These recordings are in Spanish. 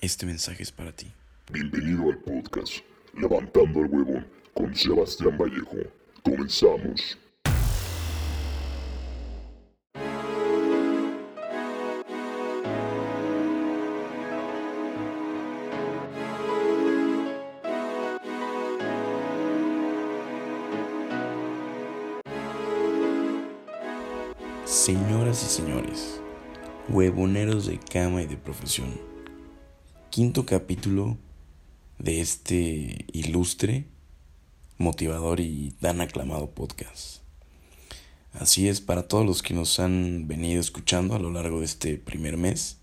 Este mensaje es para ti. Bienvenido al podcast Levantando el Huevón con Sebastián Vallejo. Comenzamos. Señoras y señores, huevoneros de cama y de profesión, quinto capítulo de este ilustre, motivador y tan aclamado podcast. Así es, para todos los que nos han venido escuchando a lo largo de este primer mes,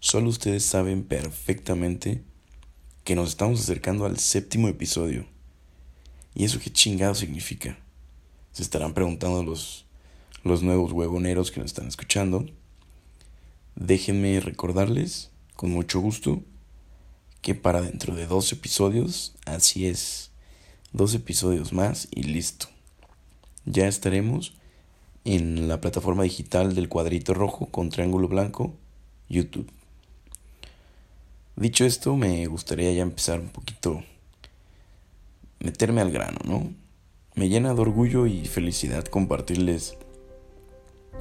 solo ustedes saben perfectamente que nos estamos acercando al séptimo episodio. ¿Y eso qué chingado significa? Se estarán preguntando los los nuevos huevoneros que nos están escuchando, déjenme recordarles, con mucho gusto, que para dentro de dos episodios, así es, dos episodios más y listo. Ya estaremos en la plataforma digital del cuadrito rojo con triángulo blanco, YouTube. Dicho esto, me gustaría ya empezar un poquito, meterme al grano, ¿no? Me llena de orgullo y felicidad compartirles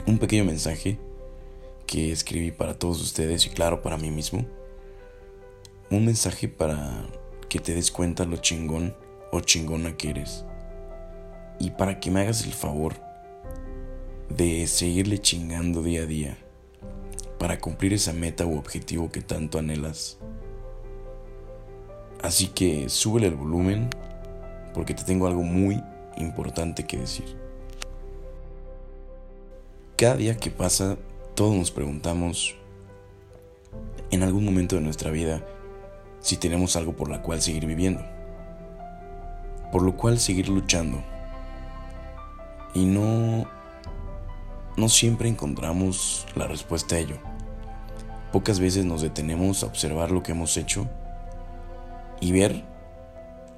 un pequeño mensaje que escribí para todos ustedes y claro para mí mismo. Un mensaje para que te des cuenta lo chingón o chingona que eres. Y para que me hagas el favor de seguirle chingando día a día para cumplir esa meta u objetivo que tanto anhelas. Así que súbele el volumen porque te tengo algo muy importante que decir. Cada día que pasa, todos nos preguntamos en algún momento de nuestra vida si tenemos algo por la cual seguir viviendo, por lo cual seguir luchando. Y no no siempre encontramos la respuesta a ello. Pocas veces nos detenemos a observar lo que hemos hecho y ver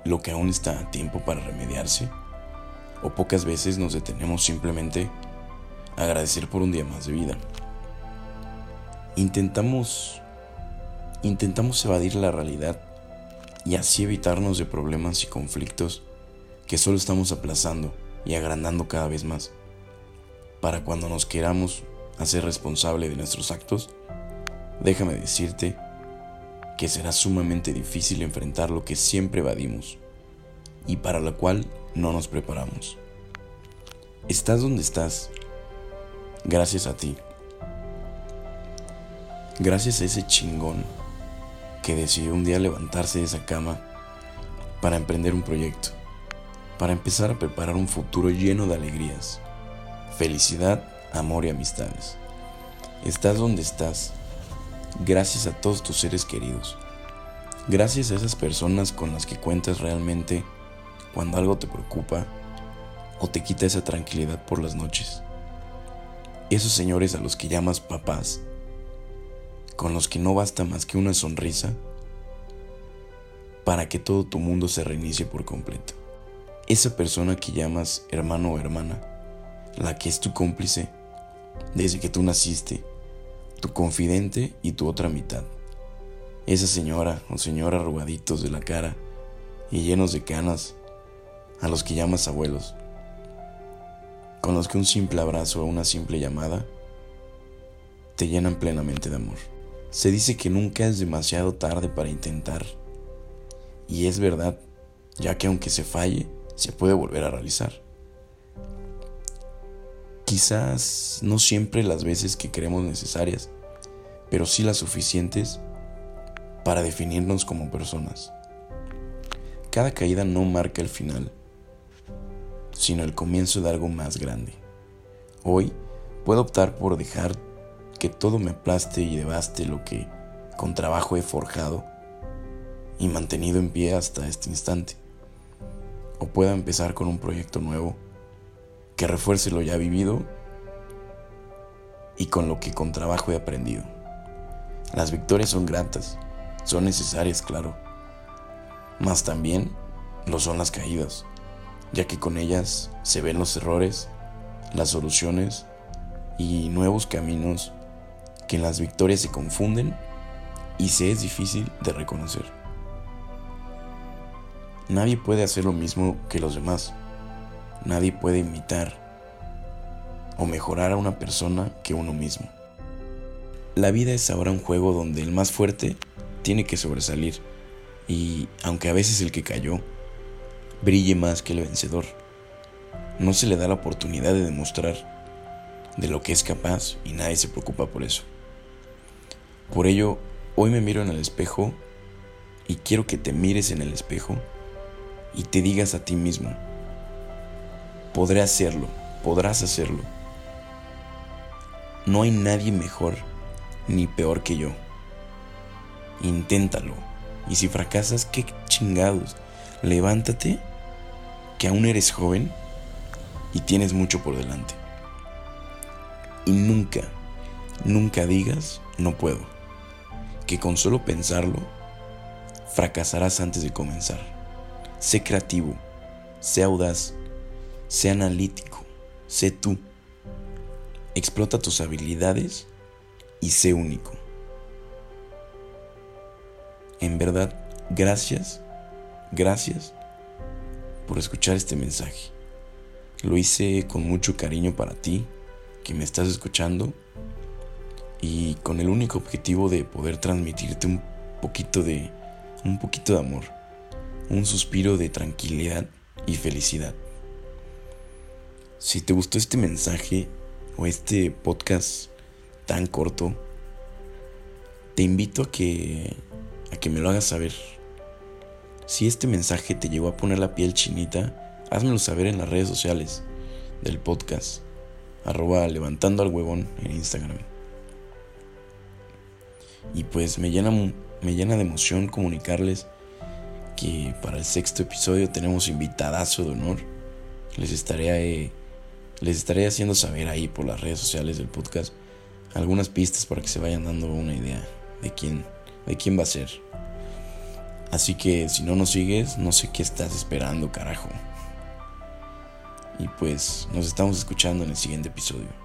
lo que aún está a tiempo para remediarse, o pocas veces nos detenemos simplemente agradecer por un día más de vida. Intentamos intentamos evadir la realidad y así evitarnos de problemas y conflictos que solo estamos aplazando y agrandando cada vez más. Para cuando nos queramos hacer responsable de nuestros actos, déjame decirte que será sumamente difícil enfrentar lo que siempre evadimos y para lo cual no nos preparamos. Estás donde estás Gracias a ti. Gracias a ese chingón que decidió un día levantarse de esa cama para emprender un proyecto, para empezar a preparar un futuro lleno de alegrías, felicidad, amor y amistades. Estás donde estás, gracias a todos tus seres queridos, gracias a esas personas con las que cuentas realmente cuando algo te preocupa o te quita esa tranquilidad por las noches esos señores a los que llamas papás, con los que no basta más que una sonrisa para que todo tu mundo se reinicie por completo. Esa persona que llamas hermano o hermana, la que es tu cómplice desde que tú naciste, tu confidente y tu otra mitad. Esa señora o señora arrugaditos de la cara y llenos de canas, a los que llamas abuelos con los que un simple abrazo o una simple llamada te llenan plenamente de amor. Se dice que nunca es demasiado tarde para intentar. Y es verdad, ya que aunque se falle, se puede volver a realizar. Quizás no siempre las veces que creemos necesarias, pero sí las suficientes para definirnos como personas. Cada caída no marca el final, sino el comienzo de algo más grande. Hoy puedo optar por dejar que todo me aplaste y devaste lo que con trabajo he forjado y mantenido en pie hasta este instante. O pueda empezar con un proyecto nuevo que refuerce lo ya vivido y con lo que con trabajo he aprendido. Las victorias son gratas, son necesarias, claro, mas también lo son las caídas ya que con ellas se ven los errores, las soluciones y nuevos caminos que las victorias se confunden y se es difícil de reconocer. Nadie puede hacer lo mismo que los demás. Nadie puede imitar o mejorar a una persona que uno mismo. La vida es ahora un juego donde el más fuerte tiene que sobresalir y, aunque a veces el que cayó, brille más que el vencedor, no se le da la oportunidad de demostrar de lo que es capaz y nadie se preocupa por eso. Por ello, hoy me miro en el espejo y quiero que te mires en el espejo y te digas a ti mismo, podré hacerlo, podrás hacerlo. No hay nadie mejor ni peor que yo. Inténtalo. Y si fracasas, qué chingados. Levántate, que aún eres joven y tienes mucho por delante. Y nunca, nunca digas, no puedo. Que con solo pensarlo, fracasarás antes de comenzar. Sé creativo, sé audaz, sé analítico, sé tú. Explota tus habilidades y sé único. En verdad, gracias, gracias por escuchar este mensaje. Lo hice con mucho cariño para ti, que me estás escuchando, y con el único objetivo de poder transmitirte un poquito de un poquito de amor, un suspiro de tranquilidad y felicidad. Si te gustó este mensaje o este podcast tan corto, te invito a que a que me lo hagas saber. Si este mensaje te llegó a poner la piel chinita, házmelo saber en las redes sociales del podcast, arroba levantando al huevón en Instagram. Y pues me llena, me llena de emoción comunicarles que para el sexto episodio tenemos invitadazo de honor. Les estaré, les estaré haciendo saber ahí por las redes sociales del podcast algunas pistas para que se vayan dando una idea de quién, de quién va a ser. Así que si no nos sigues, no sé qué estás esperando, carajo. Y pues nos estamos escuchando en el siguiente episodio.